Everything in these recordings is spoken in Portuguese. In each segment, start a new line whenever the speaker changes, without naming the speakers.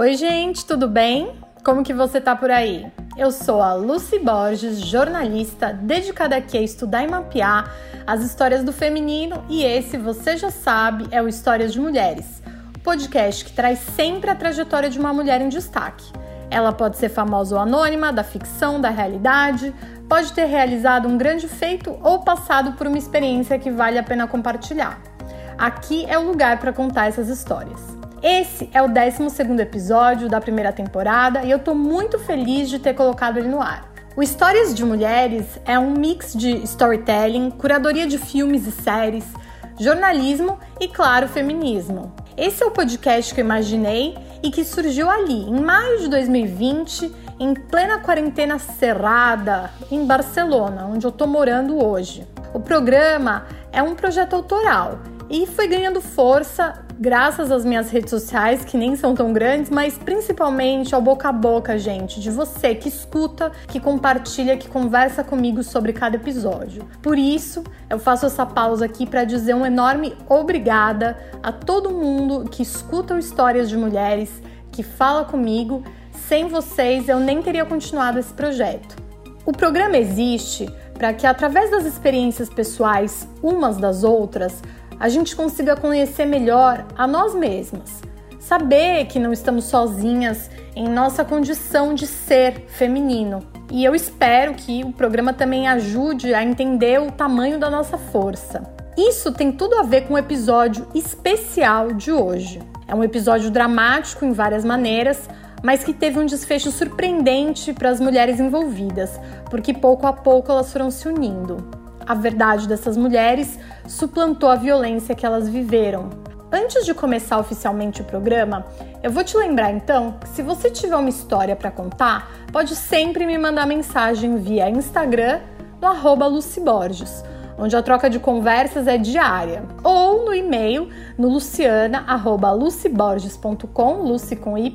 Oi, gente, tudo bem? Como que você tá por aí? Eu sou a Lucy Borges, jornalista dedicada aqui a estudar e mapear as histórias do feminino e esse, você já sabe, é o Histórias de Mulheres, podcast que traz sempre a trajetória de uma mulher em destaque. Ela pode ser famosa ou anônima, da ficção, da realidade, pode ter realizado um grande feito ou passado por uma experiência que vale a pena compartilhar. Aqui é o lugar para contar essas histórias. Esse é o 12 episódio da primeira temporada e eu tô muito feliz de ter colocado ele no ar. O Histórias de Mulheres é um mix de storytelling, curadoria de filmes e séries, jornalismo e, claro, feminismo. Esse é o podcast que eu imaginei e que surgiu ali, em maio de 2020, em plena quarentena cerrada, em Barcelona, onde eu tô morando hoje. O programa é um projeto autoral e foi ganhando força graças às minhas redes sociais, que nem são tão grandes, mas principalmente ao boca a boca, gente, de você que escuta, que compartilha, que conversa comigo sobre cada episódio. Por isso, eu faço essa pausa aqui para dizer um enorme obrigada a todo mundo que escuta Histórias de Mulheres, que fala comigo. Sem vocês, eu nem teria continuado esse projeto. O programa existe para que, através das experiências pessoais umas das outras, a gente consiga conhecer melhor a nós mesmas. Saber que não estamos sozinhas em nossa condição de ser feminino. E eu espero que o programa também ajude a entender o tamanho da nossa força. Isso tem tudo a ver com o episódio especial de hoje. É um episódio dramático em várias maneiras, mas que teve um desfecho surpreendente para as mulheres envolvidas, porque pouco a pouco elas foram se unindo a verdade dessas mulheres suplantou a violência que elas viveram. Antes de começar oficialmente o programa, eu vou te lembrar então que se você tiver uma história para contar, pode sempre me mandar mensagem via Instagram no arroba Luciborges, onde a troca de conversas é diária, ou no e-mail no luciana@luciborges.com, luci com y,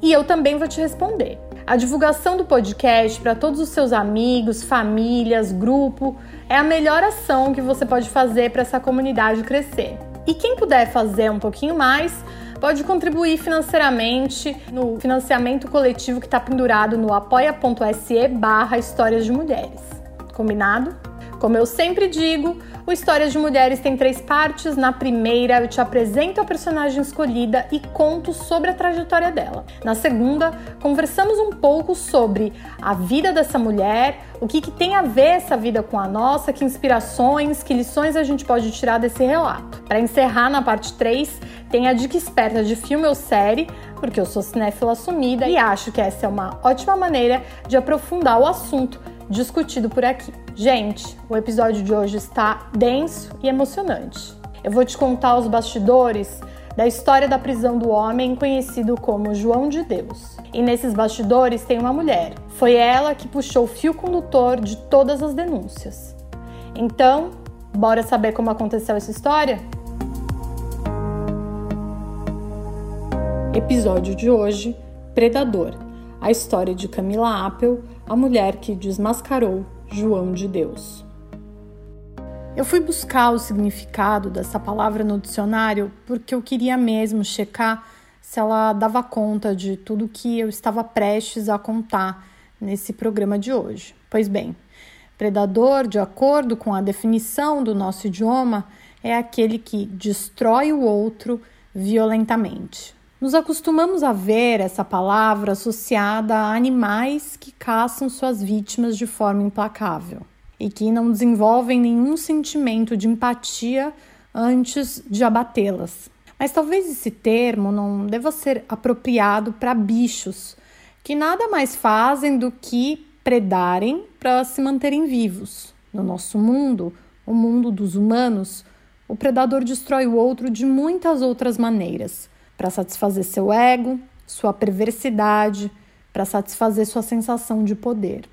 e eu também vou te responder. A divulgação do podcast para todos os seus amigos, famílias, grupo é a melhor ação que você pode fazer para essa comunidade crescer. E quem puder fazer um pouquinho mais, pode contribuir financeiramente no financiamento coletivo que está pendurado no apoia.se barra Histórias de Mulheres. Combinado? Como eu sempre digo, o Histórias de Mulheres tem três partes. Na primeira, eu te apresento a personagem escolhida e conto sobre a trajetória dela. Na segunda, conversamos um pouco sobre a vida dessa mulher, o que, que tem a ver essa vida com a nossa, que inspirações, que lições a gente pode tirar desse relato. Para encerrar, na parte 3, tem a dica esperta de filme ou série, porque eu sou cinéfila assumida e acho que essa é uma ótima maneira de aprofundar o assunto discutido por aqui. Gente, o episódio de hoje está denso e emocionante. Eu vou te contar os bastidores da história da prisão do homem conhecido como João de Deus. E nesses bastidores tem uma mulher. Foi ela que puxou o fio condutor de todas as denúncias. Então, bora saber como aconteceu essa história? Episódio de hoje: Predador a história de Camila Apple, a mulher que desmascarou João de Deus. Eu fui buscar o significado dessa palavra no dicionário porque eu queria mesmo checar se ela dava conta de tudo que eu estava prestes a contar nesse programa de hoje. Pois bem, predador, de acordo com a definição do nosso idioma, é aquele que destrói o outro violentamente. Nos acostumamos a ver essa palavra associada a animais que caçam suas vítimas de forma implacável e que não desenvolvem nenhum sentimento de empatia antes de abatê-las. Mas talvez esse termo não deva ser apropriado para bichos que nada mais fazem do que predarem para se manterem vivos. No nosso mundo, o mundo dos humanos, o predador destrói o outro de muitas outras maneiras para satisfazer seu ego, sua perversidade, para satisfazer sua sensação de poder.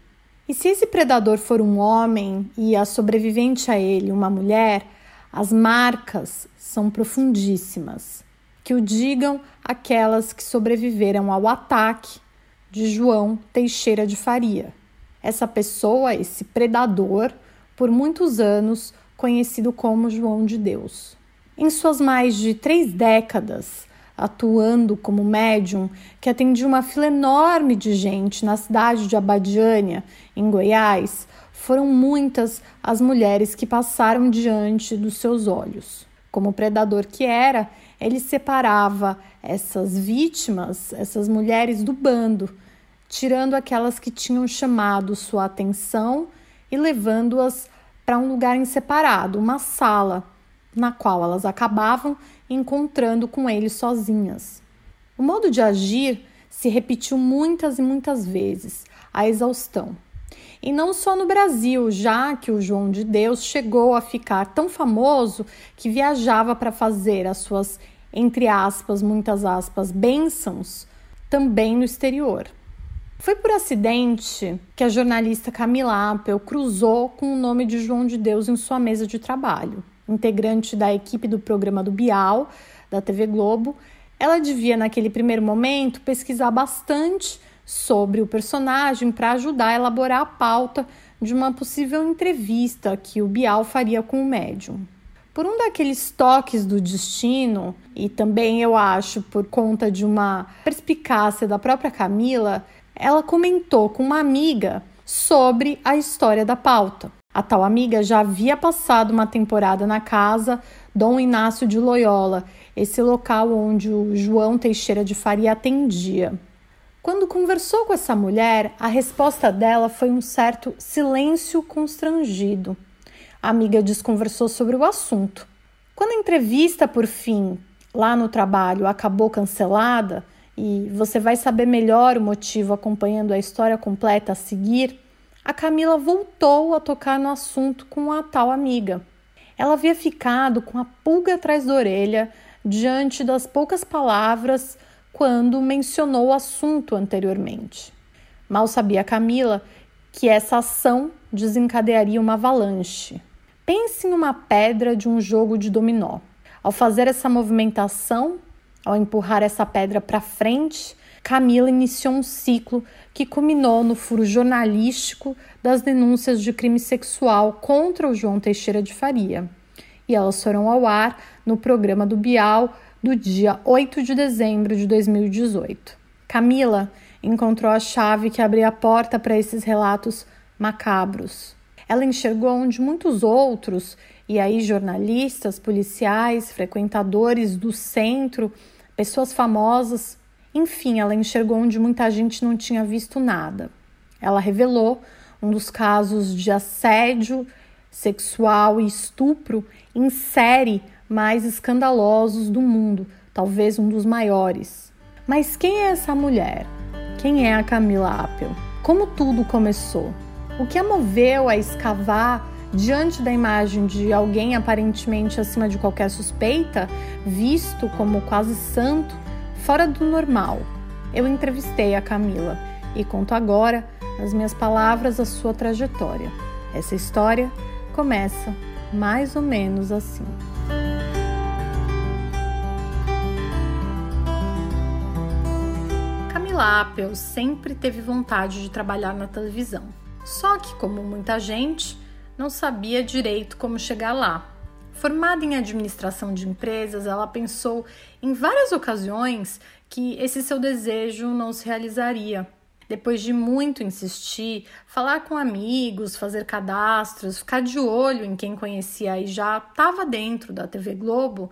E se esse predador for um homem e a sobrevivente a ele uma mulher, as marcas são profundíssimas. Que o digam aquelas que sobreviveram ao ataque de João Teixeira de Faria. Essa pessoa, esse predador, por muitos anos conhecido como João de Deus. Em suas mais de três décadas, atuando como médium, que atendia uma fila enorme de gente na cidade de Abadiânia, em Goiás, foram muitas as mulheres que passaram diante dos seus olhos. Como predador que era, ele separava essas vítimas, essas mulheres do bando, tirando aquelas que tinham chamado sua atenção e levando-as para um lugar em separado, uma sala, na qual elas acabavam encontrando com ele sozinhas. O modo de agir se repetiu muitas e muitas vezes, a exaustão. E não só no Brasil, já que o João de Deus chegou a ficar tão famoso que viajava para fazer as suas, entre aspas, muitas aspas, bênçãos também no exterior. Foi por acidente que a jornalista Camila Apel cruzou com o nome de João de Deus em sua mesa de trabalho. Integrante da equipe do programa do Bial, da TV Globo, ela devia, naquele primeiro momento, pesquisar bastante sobre o personagem para ajudar a elaborar a pauta de uma possível entrevista que o Bial faria com o médium. Por um daqueles toques do destino, e também eu acho por conta de uma perspicácia da própria Camila, ela comentou com uma amiga sobre a história da pauta. A tal amiga já havia passado uma temporada na casa Dom Inácio de Loyola, esse local onde o João Teixeira de Faria atendia. Quando conversou com essa mulher, a resposta dela foi um certo silêncio constrangido. A amiga desconversou sobre o assunto. Quando a entrevista, por fim, lá no trabalho, acabou cancelada, e você vai saber melhor o motivo acompanhando a história completa a seguir, a Camila voltou a tocar no assunto com a tal amiga. Ela havia ficado com a pulga atrás da orelha diante das poucas palavras quando mencionou o assunto anteriormente. Mal sabia Camila que essa ação desencadearia uma avalanche. Pense em uma pedra de um jogo de dominó. Ao fazer essa movimentação, ao empurrar essa pedra para frente, Camila iniciou um ciclo que culminou no furo jornalístico das denúncias de crime sexual contra o João Teixeira de Faria. E elas foram ao ar no programa do Bial do dia 8 de dezembro de 2018. Camila encontrou a chave que abria a porta para esses relatos macabros. Ela enxergou onde muitos outros, e aí jornalistas, policiais, frequentadores do centro, pessoas famosas, enfim, ela enxergou onde muita gente não tinha visto nada. Ela revelou um dos casos de assédio sexual e estupro em série mais escandalosos do mundo, talvez um dos maiores. Mas quem é essa mulher? Quem é a Camila Apple? Como tudo começou? O que a moveu a escavar diante da imagem de alguém aparentemente acima de qualquer suspeita, visto como quase santo, fora do normal? Eu entrevistei a Camila e conto agora, nas minhas palavras, a sua trajetória. Essa história começa mais ou menos assim. Camila Apple sempre teve vontade de trabalhar na televisão. Só que, como muita gente, não sabia direito como chegar lá. Formada em administração de empresas, ela pensou em várias ocasiões que esse seu desejo não se realizaria. Depois de muito insistir, falar com amigos, fazer cadastros, ficar de olho em quem conhecia e já estava dentro da TV Globo,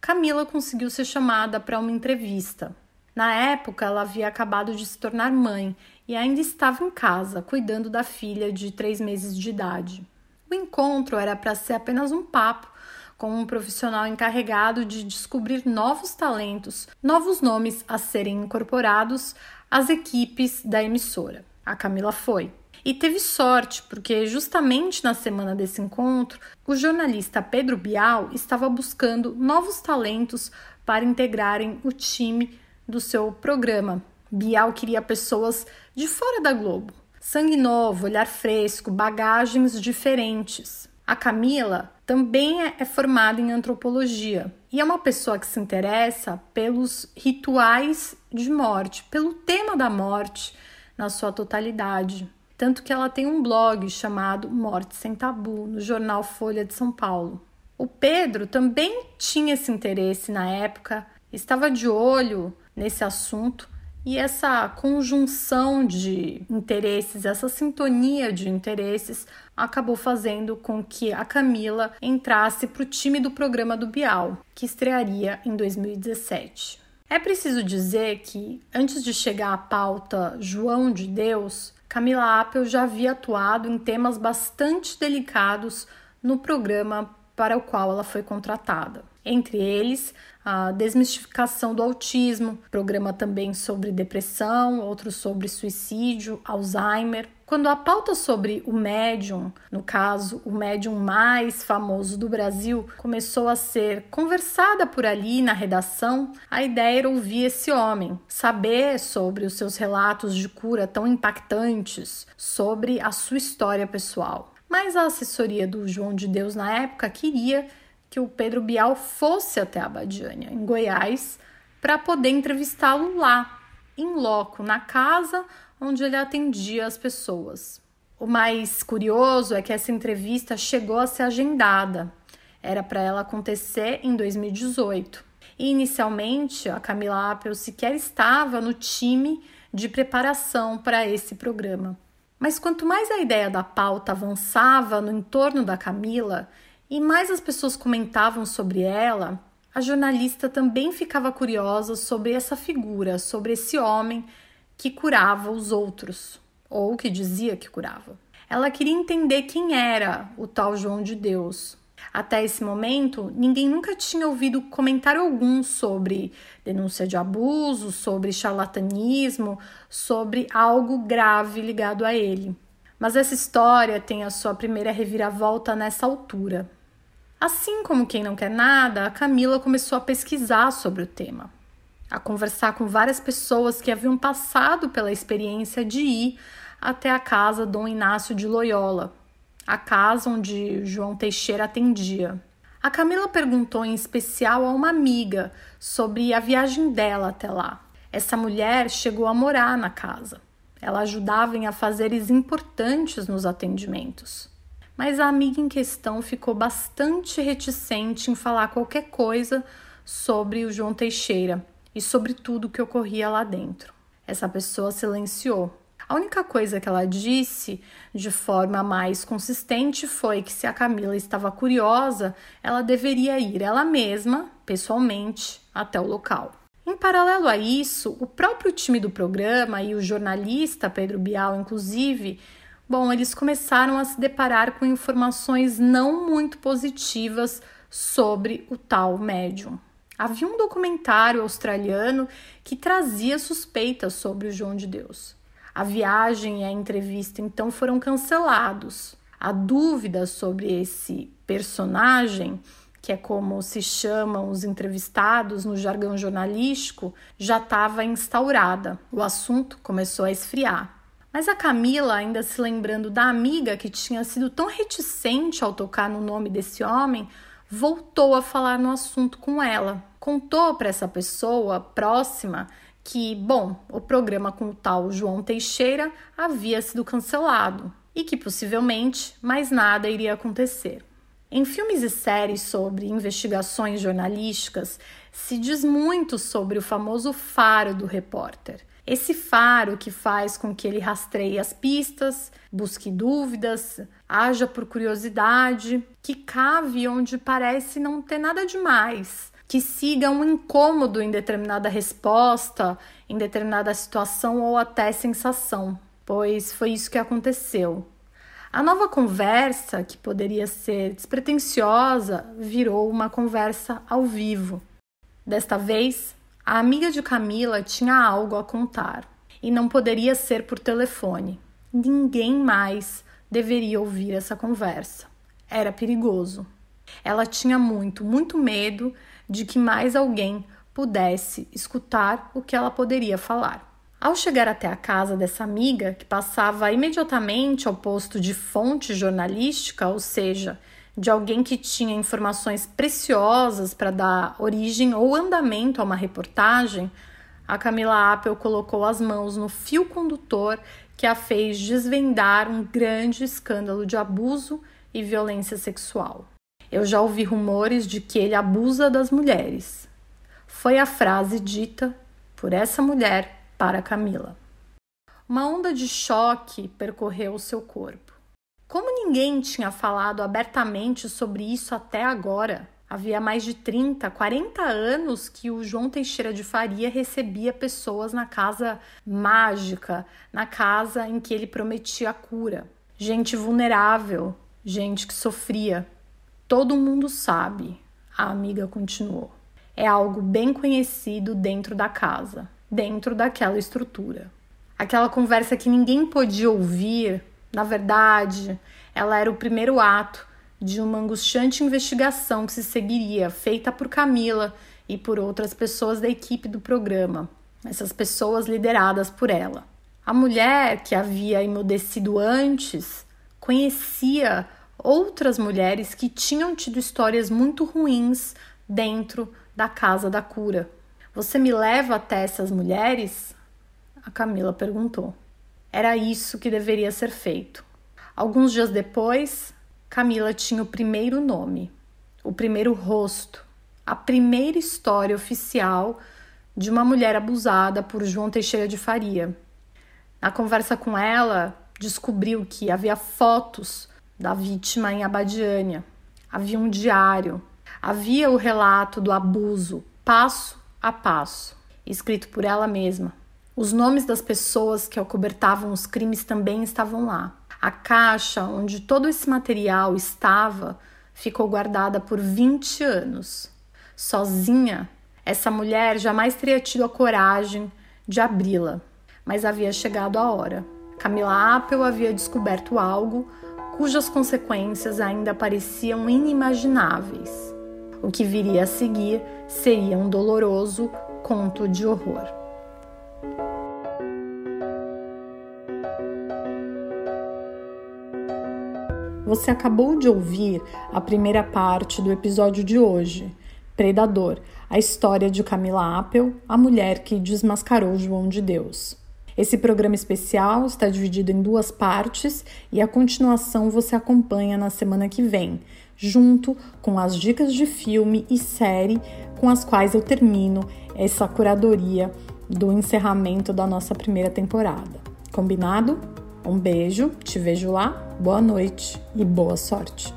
Camila conseguiu ser chamada para uma entrevista. Na época, ela havia acabado de se tornar mãe e ainda estava em casa, cuidando da filha de três meses de idade. O encontro era para ser apenas um papo com um profissional encarregado de descobrir novos talentos, novos nomes a serem incorporados às equipes da emissora. A Camila foi. E teve sorte, porque justamente na semana desse encontro, o jornalista Pedro Bial estava buscando novos talentos para integrarem o time do seu programa. Bial queria pessoas de fora da Globo. Sangue novo, olhar fresco, bagagens diferentes. A Camila também é, é formada em antropologia e é uma pessoa que se interessa pelos rituais de morte, pelo tema da morte na sua totalidade. Tanto que ela tem um blog chamado Morte Sem Tabu, no jornal Folha de São Paulo. O Pedro também tinha esse interesse na época estava de olho nesse assunto e essa conjunção de interesses, essa sintonia de interesses, acabou fazendo com que a Camila entrasse para o time do programa do Bial, que estrearia em 2017. É preciso dizer que, antes de chegar à pauta João de Deus, Camila Apple já havia atuado em temas bastante delicados no programa para o qual ela foi contratada. Entre eles, a desmistificação do autismo, programa também sobre depressão, outro sobre suicídio, Alzheimer. Quando a pauta sobre o médium, no caso, o médium mais famoso do Brasil, começou a ser conversada por ali na redação, a ideia era ouvir esse homem, saber sobre os seus relatos de cura tão impactantes, sobre a sua história pessoal. Mas a assessoria do João de Deus na época queria que o Pedro Bial fosse até a Badiânia, em Goiás, para poder entrevistá-lo lá, em loco, na casa onde ele atendia as pessoas. O mais curioso é que essa entrevista chegou a ser agendada. Era para ela acontecer em 2018. E inicialmente a Camila Apple sequer estava no time de preparação para esse programa. Mas quanto mais a ideia da pauta avançava no entorno da Camila e mais as pessoas comentavam sobre ela, a jornalista também ficava curiosa sobre essa figura, sobre esse homem que curava os outros, ou que dizia que curava. Ela queria entender quem era o tal João de Deus. Até esse momento, ninguém nunca tinha ouvido comentário algum sobre denúncia de abuso, sobre charlatanismo, sobre algo grave ligado a ele. Mas essa história tem a sua primeira reviravolta nessa altura. Assim como quem não quer nada, a Camila começou a pesquisar sobre o tema, a conversar com várias pessoas que haviam passado pela experiência de ir até a casa Dom Inácio de Loyola, a casa onde João Teixeira atendia. A Camila perguntou em especial a uma amiga sobre a viagem dela até lá. Essa mulher chegou a morar na casa. Ela ajudava em afazeres importantes nos atendimentos mas a amiga em questão ficou bastante reticente em falar qualquer coisa sobre o João Teixeira e sobre tudo que ocorria lá dentro. Essa pessoa silenciou. A única coisa que ela disse de forma mais consistente foi que se a Camila estava curiosa, ela deveria ir ela mesma, pessoalmente, até o local. Em paralelo a isso, o próprio time do programa e o jornalista Pedro Bial, inclusive, Bom, eles começaram a se deparar com informações não muito positivas sobre o tal médium. Havia um documentário australiano que trazia suspeitas sobre o João de Deus. A viagem e a entrevista então foram cancelados. A dúvida sobre esse personagem, que é como se chamam os entrevistados no jargão jornalístico, já estava instaurada. O assunto começou a esfriar. Mas a Camila, ainda se lembrando da amiga que tinha sido tão reticente ao tocar no nome desse homem, voltou a falar no assunto com ela. Contou para essa pessoa próxima que, bom, o programa com o tal João Teixeira havia sido cancelado e que possivelmente mais nada iria acontecer. Em filmes e séries sobre investigações jornalísticas, se diz muito sobre o famoso faro do repórter. Esse faro que faz com que ele rastreie as pistas, busque dúvidas, haja por curiosidade, que cave onde parece não ter nada demais, que siga um incômodo em determinada resposta, em determinada situação ou até sensação, pois foi isso que aconteceu. A nova conversa, que poderia ser despretensiosa, virou uma conversa ao vivo. Desta vez, a amiga de Camila tinha algo a contar e não poderia ser por telefone. Ninguém mais deveria ouvir essa conversa. Era perigoso. Ela tinha muito, muito medo de que mais alguém pudesse escutar o que ela poderia falar. Ao chegar até a casa dessa amiga, que passava imediatamente ao posto de fonte jornalística, ou seja, de alguém que tinha informações preciosas para dar origem ou andamento a uma reportagem, a Camila Apple colocou as mãos no fio condutor que a fez desvendar um grande escândalo de abuso e violência sexual. Eu já ouvi rumores de que ele abusa das mulheres. foi a frase dita por essa mulher para Camila. Uma onda de choque percorreu o seu corpo. Como ninguém tinha falado abertamente sobre isso até agora, havia mais de 30, 40 anos que o João Teixeira de Faria recebia pessoas na casa mágica, na casa em que ele prometia a cura. Gente vulnerável, gente que sofria. Todo mundo sabe, a amiga continuou. É algo bem conhecido dentro da casa, dentro daquela estrutura aquela conversa que ninguém podia ouvir, na verdade, ela era o primeiro ato de uma angustiante investigação que se seguiria, feita por Camila e por outras pessoas da equipe do programa, essas pessoas lideradas por ela. A mulher que havia emudecido antes conhecia outras mulheres que tinham tido histórias muito ruins dentro da casa da cura. Você me leva até essas mulheres? A Camila perguntou. Era isso que deveria ser feito. Alguns dias depois, Camila tinha o primeiro nome, o primeiro rosto, a primeira história oficial de uma mulher abusada por João Teixeira de Faria. Na conversa com ela, descobriu que havia fotos da vítima em Abadiânia, havia um diário, havia o relato do abuso, passo a passo, escrito por ela mesma. Os nomes das pessoas que acobertavam os crimes também estavam lá. A caixa onde todo esse material estava ficou guardada por 20 anos. Sozinha, essa mulher jamais teria tido a coragem de abri-la, mas havia chegado a hora. Camila Apple havia descoberto algo cujas consequências ainda pareciam inimagináveis. O que viria a seguir seria um doloroso conto de horror. Você acabou de ouvir a primeira parte do episódio de hoje, Predador, a história de Camila Apple, a mulher que desmascarou João de Deus. Esse programa especial está dividido em duas partes e a continuação você acompanha na semana que vem, junto com as dicas de filme e série com as quais eu termino essa curadoria do encerramento da nossa primeira temporada. Combinado? Um beijo, te vejo lá, boa noite e boa sorte.